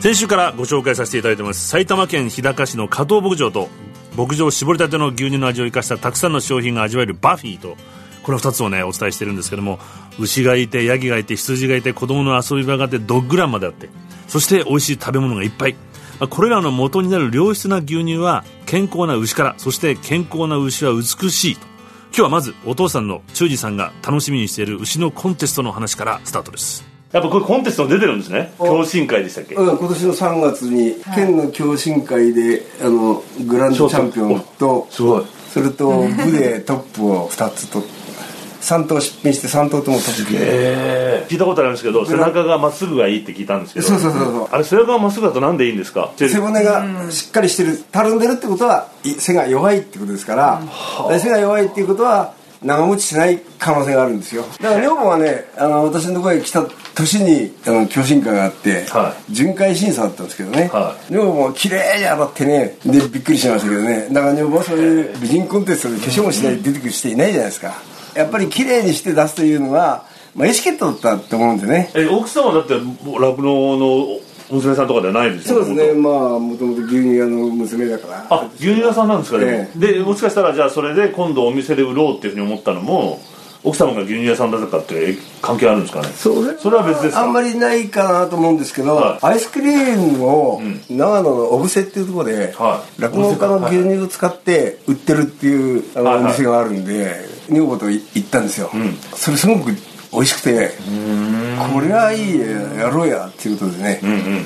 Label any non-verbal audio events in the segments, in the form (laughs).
先週からご紹介させていただいてます。埼玉県日高市の加藤牧場と牧場絞りたての牛乳の味を生かしたたくさんの商品が味わえるバフィーとこの2つをねお伝えしてるんですけども牛がいてヤギがいて羊がいて子供の遊び場があってドッグランまであってそして美味しい食べ物がいっぱい。これらの元になる良質な牛乳は健康な牛からそして健康な牛は美しいと。今日はまずお父さんの忠治さんが楽しみにしている牛のコンテストの話からスタートです。やっぱこれコンテスト出てるんですね。共進会でしたっけ？うん、今年の3月に県の共進会であのグランドチャンピオンとすごい。それと部でトップを2つと3頭出品して3頭ともトップで。ええ。聞いたことあるんですけど背中がまっすぐがいいって聞いたんですけど。そうそうそうそう。あれ背中がまっすぐだとなんでいいんですか？背骨がしっかりしてるたるんでるってことはい背が弱いってことですから、で背が弱いっていうことは長持ちしない可能性があるんですよ。だから女房がねあの私のところへ来た年にあの共進会があって、は巡回審査だったんですけどね、は女房も綺麗に洗ってねでびっくりしましたけどね。だから女房はそういう美人コンテストで化粧もしないで出てくる人いないじゃないですか。やっぱり綺麗にして出すというのは、まあ、エチケットだったと思うんでね。え奥様だって酪農の娘さんとかではないですよそうですね。まあもともと牛乳屋の娘だから。あ牛乳屋さんなんですか？ね、えでもしかしたらじゃあそれで今度お店で売ろうっていうふうに思ったのも奥様が牛乳屋さんだとかって関係あるんですかね？それそれは別ですか？あんまりないかなと思うんですけど、はい。アイスクリームを長野の小布施っていうところではい。酪農家の牛乳を使って売ってるっていうあのお店があるんで女房と行ったんですよ、それすごく美味しくてこれはいいやろうやっていうことでね、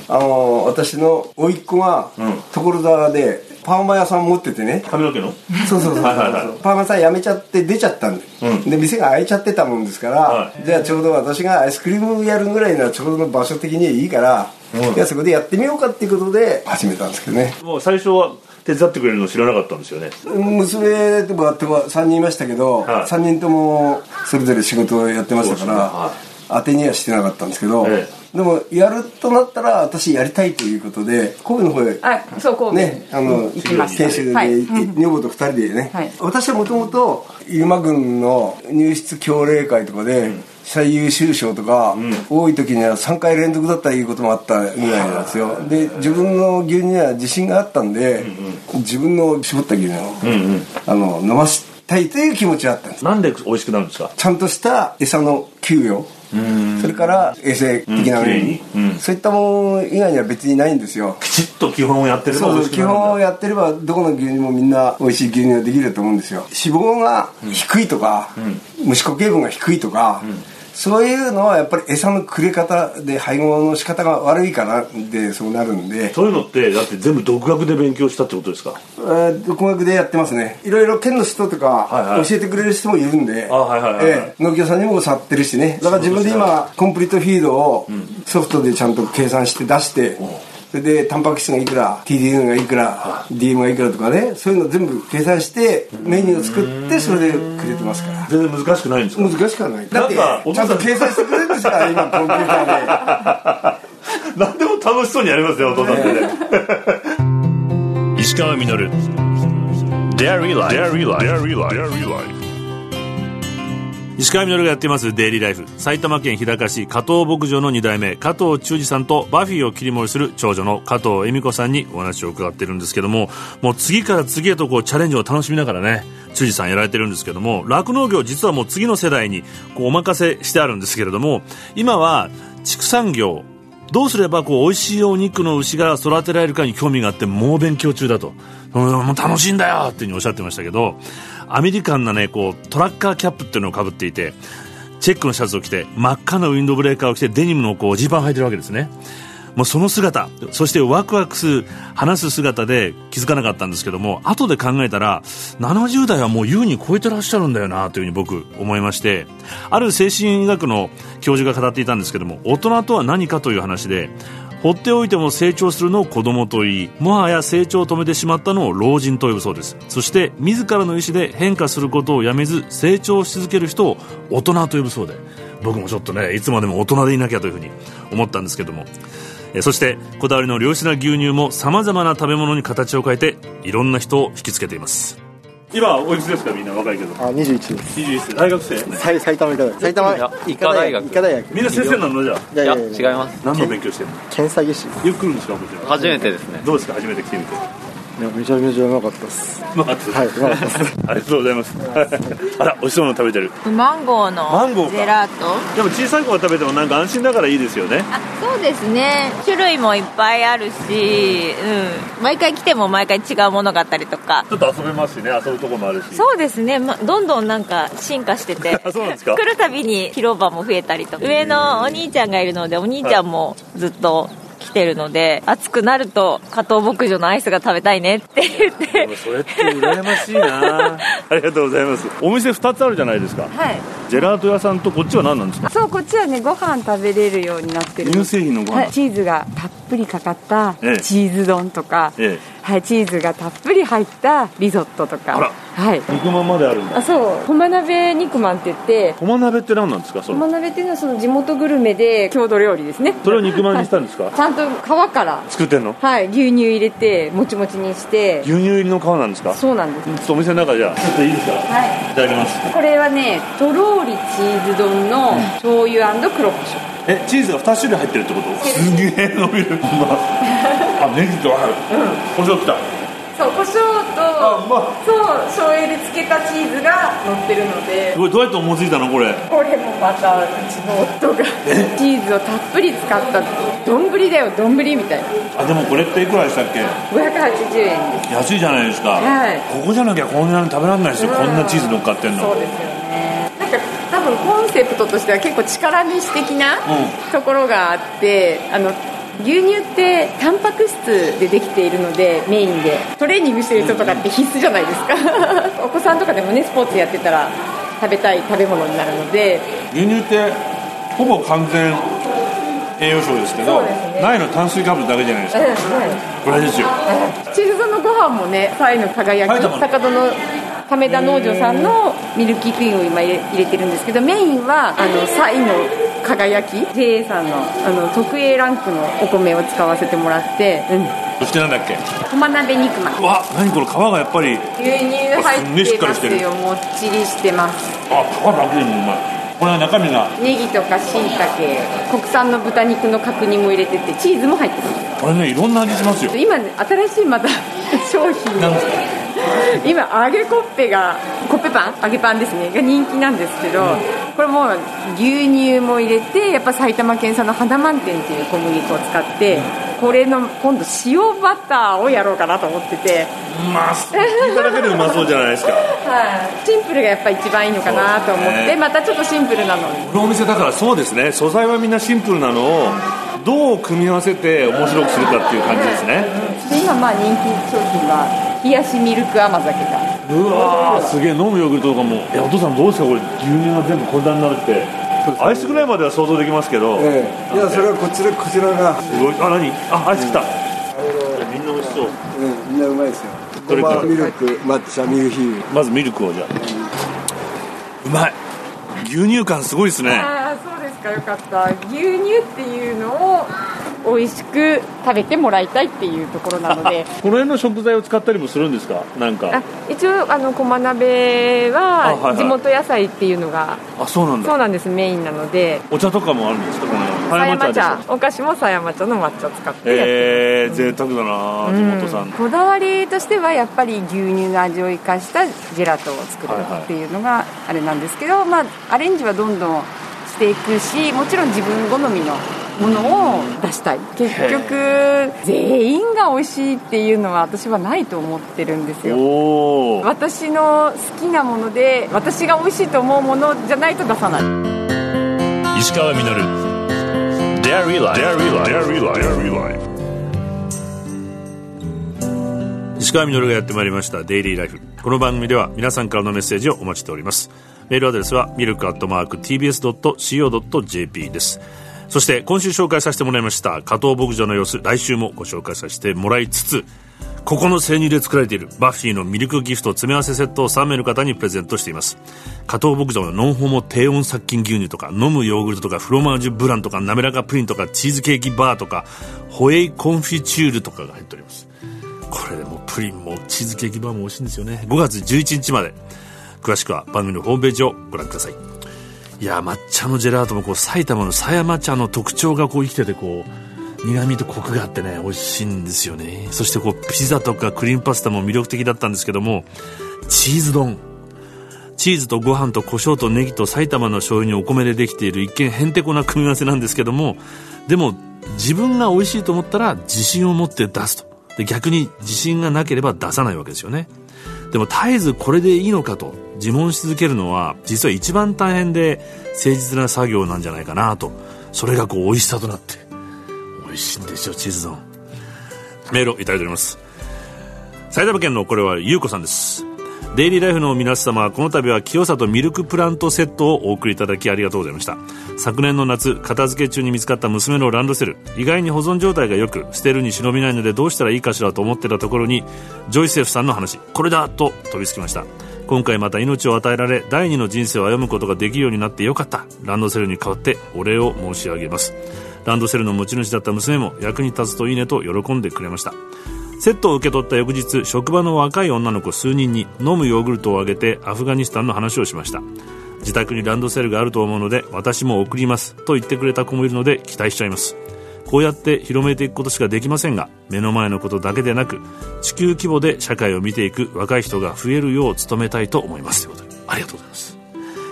あの私の甥っ子が所沢でパーマ屋さん持っててね。髪の毛の？そうそうそう。パーマさん辞めちゃって出ちゃったんで、で店が開いちゃってたもんですから、はじゃあちょうど私がアイスクリームやるぐらいのはちょうどの場所的にいいから、じゃあそこでやってみようかっていうことで始めたんですけどね。もう最初は手伝ってくれるの知らなかったんですよね。娘ともあっても3人いましたけど、はい。3人ともそれぞれ仕事をやってましたから、は当てにはしてなかったんですけど、えでもやるとなったら私やりたいということで神戸の方へあ、そう、こう。ね、あの、行きました研修で、はい。女房と二人でね、はい。私はもともと入間郡の入室協励会とかで、最優秀賞とか、多い時には3回連続だったいうこともあったぐらいなんですよ。で自分の牛乳には自信があったんで、自分の絞った牛乳を、あの飲ませたいという気持ちがあったんです。なんで美味しくなるんですか？ちゃんとした餌の給与それから衛生的な面、うん。きれいにうん。そういったもの以外には別にないんですよ。きちっと基本をやってればそうそう基本をやってればどこの牛乳もみんな美味しい牛乳ができると思うんですよ。脂肪が低いとか、虫固形分が低いとか、そういうのはやっぱり餌のくれ方で配合の仕方が悪いからでそうなるんで、そういうのってだって全部独学で勉強したってことですか？えー独学でやってますね。いろいろ県の人とか教えてくれる人もいるんで、農協さんにも教わってるしね。だから自分で今コンプリートフィードをソフトでちゃんと計算して出して、それでタンパク質がいくら TDN がいくら DM がいくらとかねそういうの全部計算してメニューを作ってそれでくれてますから。全然難しくないんですか？難しくはない。だってなんかお父さんちゃんと計算してくれるんですから今コンピューターで。(laughs) 何でも楽しそうにやりますよお父さんって。ね石川みのる Dairy Life 石川みのるがやっていますデイリーライフ。埼玉県日高市加藤牧場の2代目加藤忠治さんとバフィーを切り盛りする長女の加藤恵美子さんにお話を伺ってるんですけどももう次から次へとこうチャレンジを楽しみながらね忠治さんやられてるんですけども酪農業実はもう次の世代にこうお任せしてあるんですけれども今は畜産業どうすればこう美味しいお肉の牛が育てられるかに興味があって猛勉強中だと、うん、もう楽しいんだよ！っていうにおっしゃってましたけどアメリカンなねこうトラッカーキャップっていうのをかぶっていてチェックのシャツを着て真っ赤なウィンドブレーカーを着てデニムのこうジーパン履いてるわけですね。もうその姿そしてワクワクする話す姿で気づかなかったんですけども後で考えたら70代はもう優に超えてらっしゃるんだよなというふうに僕思いましてある精神医学の教授が語っていたんですけども大人とは何かという話で放っておいても成長するのを子供と言いもはや成長を止めてしまったのを老人と呼ぶそうです。そして自らの意思で変化することをやめず成長し続ける人を大人と呼ぶそうで僕もちょっとねいつまでも大人でいなきゃというふうに思ったんですけどもそしてこだわりの良質な牛乳もさまざまな食べ物に形を変えていろんな人を引きつけています。今おいくつですかみんな若いけど。あ、21です。21歳大学生？埼埼玉医科大学。埼玉？いや医科大学医科大学。みんな先生なの？じゃあ。いやいやいや。違います。何の勉強してんの？検査技師。いよく来るんですかこちら初めてですね。どうですか？初めて来てみてや、めちゃめちゃうまかったです。うまかったです。はい、うまかったです。ありがとうございます。あら美味しそうなの食べてる。マンゴーのマンゴーか。ジェラート。でも小さい子が食べてもなんか安心だからいいですよね。あそうですね。種類もいっぱいあるし、うん、毎回来ても毎回違うものがあったりとか。ちょっと遊べますしね遊ぶとこもあるし。そうですね、ま、どんどんなんか進化してて。あそうなんですか？来るたびに広場も増えたりとか。上のお兄ちゃんがいるのでお兄ちゃんもずっと来てるので暑くなると加藤牧場のアイスが食べたいねって言っでてもそれって羨ましいな。(laughs) ありがとうございます。お店2つあるじゃないですか。はい。ジェラート屋さんとこっちは何なんですか？そうこっちはねご飯食べれるようになってる。乳製品のご飯、はい、チーズがたっぷりかかったええ。チーズ丼とか、えはい、チーズがたっぷり入ったリゾットとか。はい。え肉まんまであるんだ。あそう。駒鍋肉まんって言って。駒鍋って何なんですかそれ。駒鍋っていうのはその地元グルメで郷土料理ですね。それを肉まんにしたんですか、(laughs) ちゃんと皮から作ってんの？はい牛乳入れてもちもちにして。牛乳入りの皮なんですか？ちょそうなんです。っとお店の中じゃあちょっといいですか？はい。いただきます。これはねとろーりチーズ丼の醤油黒胡椒えチーズが2種類入ってるってこと？すげえ伸びるあネギとある。胡椒きた。そう胡椒とまそう醤油で漬けたチーズが乗ってるので。これどうやって思いついたのこれ。これもまたうちの夫がチーズをたっぷり使った丼だよ丼みたい。なあでもこれっていくらでしたっけ？580円です。安いじゃないですか、はい。ここじゃなきゃこんなに食べられないですよ、こんなチーズ乗っかってんの。そうですよね。なんか多分コンセプトとしては結構力飯的なところがあってあの牛乳ってタンパク質でできているのでメインで。トレーニングしてる人とかって必須じゃないですか。(laughs) お子さんとかでもねスポーツやってたら食べたい食べ物になるので。牛乳ってほぼ完全栄養素ですけどね。ないの炭水化物だけじゃないですか、これですよ。チーズ丼のご飯もねサイの輝き高戸の亀田農場さんのミルキークイーンを今入れ入れてるんですけどメインはあのサイの輝き。JA さんのあの特 A ランクのお米を使わせてもらって。うん。そしてなんだっけ？駒鍋肉まんうわ何これ皮がやっぱり。牛乳入ってましっかりしてる。すよもっちりしてます。あ皮だけでもうまい。これは中身が。ネギとかしいたけ国産の豚肉の角煮も入れててチーズも入ってます。これねいろんな味しますよ。今ね新しいまた (laughs) 商品。なんですか？今揚げコッペがコッペパン？揚げパンですね。が人気なんですけど、これもう牛乳も入れてやっぱ埼玉県産の花満点っていう小麦粉を使って、これの今度塩バターをやろうかなと思ってて、うまそう。聞いただけでうまそうじゃないですか。はい、シンプルがやっぱ一番いいのかなと思って、ね。またちょっとシンプルなのに。このお店だからそうですね。素材はみんなシンプルなのをどう組み合わせて面白くするかっていう感じですね。で今まあ人気商品は冷やしミルク甘酒がうわーすげえ飲むヨーグルトとかも。いやお父さんどうですか？これ牛乳が全部こんなになるって。アイスぐらいまでは想像できますけど、ええ。いやそれはこちらこちらが、すごい。あ何？あアイス来た、みんな美味しそう。うん、みんなうまいですよ。どれか。らミルク抹茶ミルフィーユまずミルクをじゃあ。うまい。牛乳感すごいですね。ああそうですかよかった。牛乳っていうのを美味しく食べてもらいたいっていうところなので。この辺の食材を使ったりもするんですか？なんか。あ一応あの駒鍋あはいははい。地元野菜っていうのがあそうなんだ。そうなんですメインなので。お茶とかもあるんですか？この狭山茶。ょお菓子も狭山茶の抹茶を使ってやってえー、贅沢だな地元さん、うんこだわりとしてはやっぱり牛乳の味を生かしたジェラートを作るはいはいっていうのがあれなんですけど、まあ、アレンジはどんどんしていくしもちろん自分好みのものを出したい。結局全員が美味しいっていうのは私はないと思ってるんですよ。私の好きなもので私が美味しいと思うものじゃないと出さない。石川稔。Dairy Life Dairy Life 石川稔がやってまいりました「デイリーライフ」この番組では皆さんからのメッセージをお待ちしております。メールアドレスはミルクアットマーク TBS.CO.JP ですそして今週紹介させてもらいました加藤牧場の様子来週もご紹介させてもらいつつここの生乳で作られているバッフィーのミルクギフト詰め合わせセットを3名の方にプレゼントしています。加藤牧場のノンホモ低温殺菌牛乳とか飲むヨーグルトとかフロマージュブランとか滑らかプリンとかチーズケーキバーとかホエイコンフィチュールとかが入っております。これでもプリンもチーズケーキバーも美味しいんですよね。5月11日まで。詳しくは番組のホームページをご覧ください。いや抹茶のジェラートもこう埼玉の狭山茶の特徴がこう生きててこう苦味とコクがあってね美味しいんですよね。そしてこうピザとかクリームパスタも魅力的だったんですけどもチーズ丼。チーズとご飯と胡椒とネギと埼玉の醤油にお米でできている一見へんてこな組み合わせなんですけどもでも自分が美味しいと思ったら自信を持って出すと。で逆に自信がなければ出さないわけですよね。でも絶えずこれでいいのかと自問し続けるのは実は一番大変で誠実な作業なんじゃないかなとそれがこう美味しさとなって美味しいんですよチーズ丼。メールをいただいております。埼玉県のこれはゆうこさんです。デイリーライフの皆様この度は清里ミルクプラントセットをお送りいただきありがとうございました。昨年の夏片付け中に見つかった娘のランドセル意外に保存状態が良く捨てるに忍びないのでどうしたらいいかしらと思ってたところにジョイセフさんの話これだと飛びつきました。今回また命を与えられ第二の人生を歩むことができるようになってよかった。ランドセルに代わってお礼を申し上げます。ランドセルの持ち主だった娘も役に立つといいねと喜んでくれました。セットを受け取った翌日職場の若い女の子数人に飲むヨーグルトをあげてアフガニスタンの話をしました。自宅にランドセルがあると思うので私も送りますと言ってくれた子もいるので期待しちゃいます。こうやって広めていくことしかできませんが目の前のことだけでなく地球規模で社会を見ていく若い人が増えるよう努めたいと思います。ということでありがとうございます。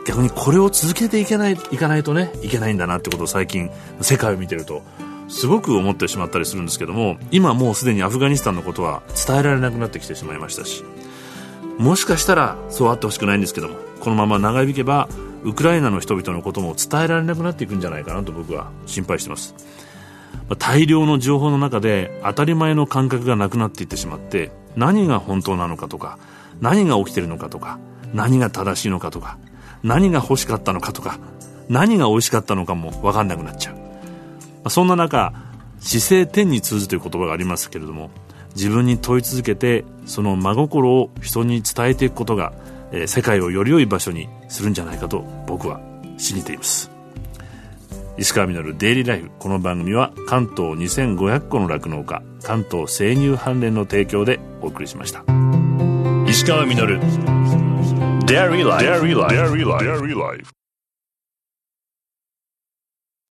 逆にこれを続けていけないいかないとねいけないんだなってことを最近世界を見てるとすごく思ってしまったりするんですけども今もうすでにアフガニスタンのことは伝えられなくなってきてしまいましたしもしかしたらそうあってほしくないんですけどもこのまま長引けばウクライナの人々のことも伝えられなくなっていくんじゃないかなと僕は心配してます。大量の情報の中で当たり前の感覚がなくなっていってしまって何が本当なのかとか何が起きてるのかとか何が正しいのかとか何が欲しかったのかとか何が美味しかったのかも分かんなくなっちゃう。そんな中姿勢天に通ずという言葉がありますけれども自分に問い続けてその真心を人に伝えていくことが、えー世界をより良い場所にするんじゃないかと僕は信じています石川稔デイリーライフこの番組は関東2500個の酪農家関東生乳関連の提供でお送りしました石川稔 Dairy Life. Dairy Life. Dairy Life.